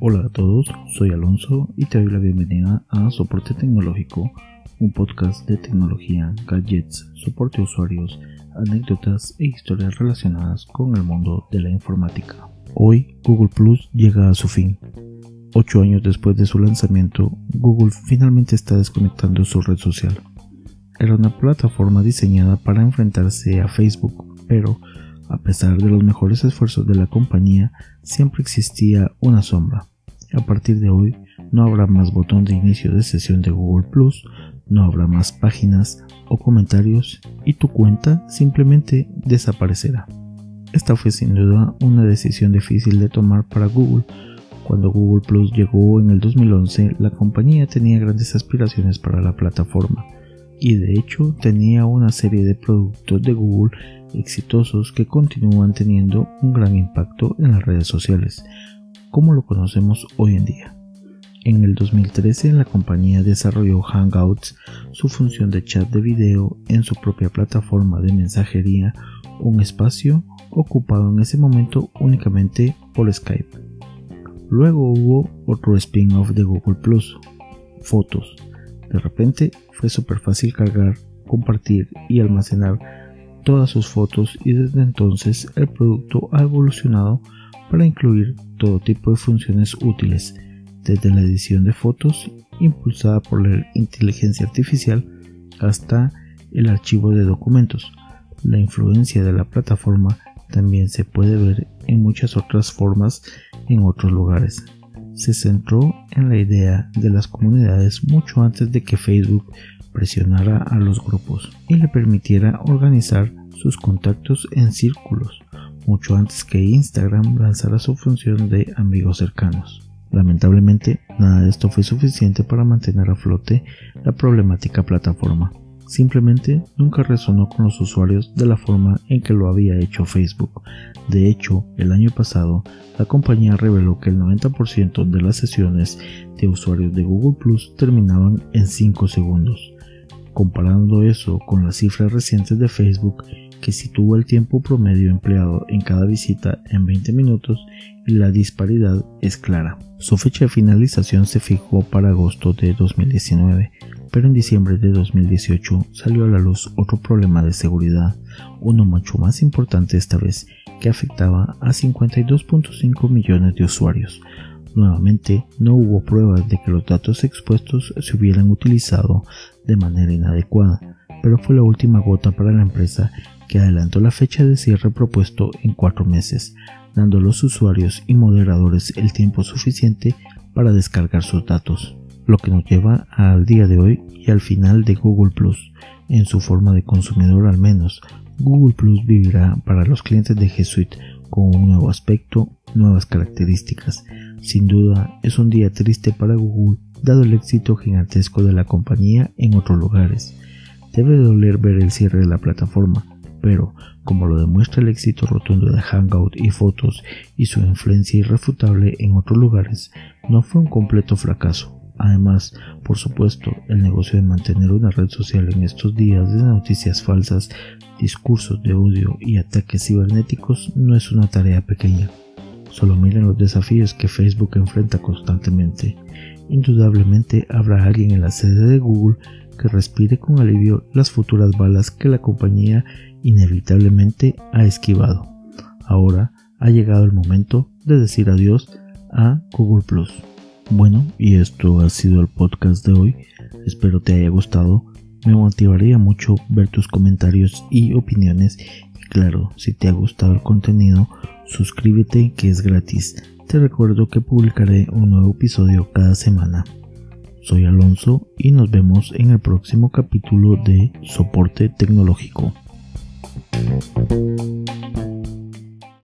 Hola a todos, soy Alonso y te doy la bienvenida a Soporte Tecnológico, un podcast de tecnología, gadgets, soporte a usuarios, anécdotas e historias relacionadas con el mundo de la informática. Hoy Google Plus llega a su fin. Ocho años después de su lanzamiento, Google finalmente está desconectando su red social. Era una plataforma diseñada para enfrentarse a Facebook, pero a pesar de los mejores esfuerzos de la compañía, siempre existía una sombra. A partir de hoy no habrá más botón de inicio de sesión de Google Plus, no habrá más páginas o comentarios y tu cuenta simplemente desaparecerá. Esta fue sin duda una decisión difícil de tomar para Google. Cuando Google Plus llegó en el 2011, la compañía tenía grandes aspiraciones para la plataforma y de hecho tenía una serie de productos de Google exitosos que continúan teniendo un gran impacto en las redes sociales, como lo conocemos hoy en día. En el 2013 la compañía desarrolló Hangouts, su función de chat de video en su propia plataforma de mensajería, un espacio ocupado en ese momento únicamente por Skype. Luego hubo otro spin-off de Google Plus, Fotos. De repente fue súper fácil cargar, compartir y almacenar todas sus fotos y desde entonces el producto ha evolucionado para incluir todo tipo de funciones útiles, desde la edición de fotos impulsada por la inteligencia artificial hasta el archivo de documentos. La influencia de la plataforma también se puede ver en muchas otras formas en otros lugares. Se centró en la idea de las comunidades mucho antes de que Facebook presionara a los grupos y le permitiera organizar sus contactos en círculos, mucho antes que Instagram lanzara su función de amigos cercanos. Lamentablemente, nada de esto fue suficiente para mantener a flote la problemática plataforma simplemente nunca resonó con los usuarios de la forma en que lo había hecho Facebook. De hecho, el año pasado, la compañía reveló que el 90% de las sesiones de usuarios de Google Plus terminaban en 5 segundos. Comparando eso con las cifras recientes de Facebook, que sitúa el tiempo promedio empleado en cada visita en 20 minutos, la disparidad es clara. Su fecha de finalización se fijó para agosto de 2019, pero en diciembre de 2018 salió a la luz otro problema de seguridad, uno mucho más importante esta vez, que afectaba a 52.5 millones de usuarios. Nuevamente, no hubo pruebas de que los datos expuestos se hubieran utilizado de manera inadecuada, pero fue la última gota para la empresa que adelantó la fecha de cierre propuesto en cuatro meses, dando a los usuarios y moderadores el tiempo suficiente para descargar sus datos lo que nos lleva al día de hoy y al final de Google Plus. En su forma de consumidor al menos, Google Plus vivirá para los clientes de G Suite con un nuevo aspecto, nuevas características. Sin duda es un día triste para Google dado el éxito gigantesco de la compañía en otros lugares. Debe doler ver el cierre de la plataforma, pero como lo demuestra el éxito rotundo de Hangout y fotos y su influencia irrefutable en otros lugares, no fue un completo fracaso. Además, por supuesto, el negocio de mantener una red social en estos días de noticias falsas, discursos de odio y ataques cibernéticos no es una tarea pequeña. Solo miren los desafíos que Facebook enfrenta constantemente. Indudablemente habrá alguien en la sede de Google que respire con alivio las futuras balas que la compañía inevitablemente ha esquivado. Ahora ha llegado el momento de decir adiós a Google Plus. Bueno, y esto ha sido el podcast de hoy. Espero te haya gustado. Me motivaría mucho ver tus comentarios y opiniones. Y claro, si te ha gustado el contenido, suscríbete que es gratis. Te recuerdo que publicaré un nuevo episodio cada semana. Soy Alonso y nos vemos en el próximo capítulo de Soporte Tecnológico.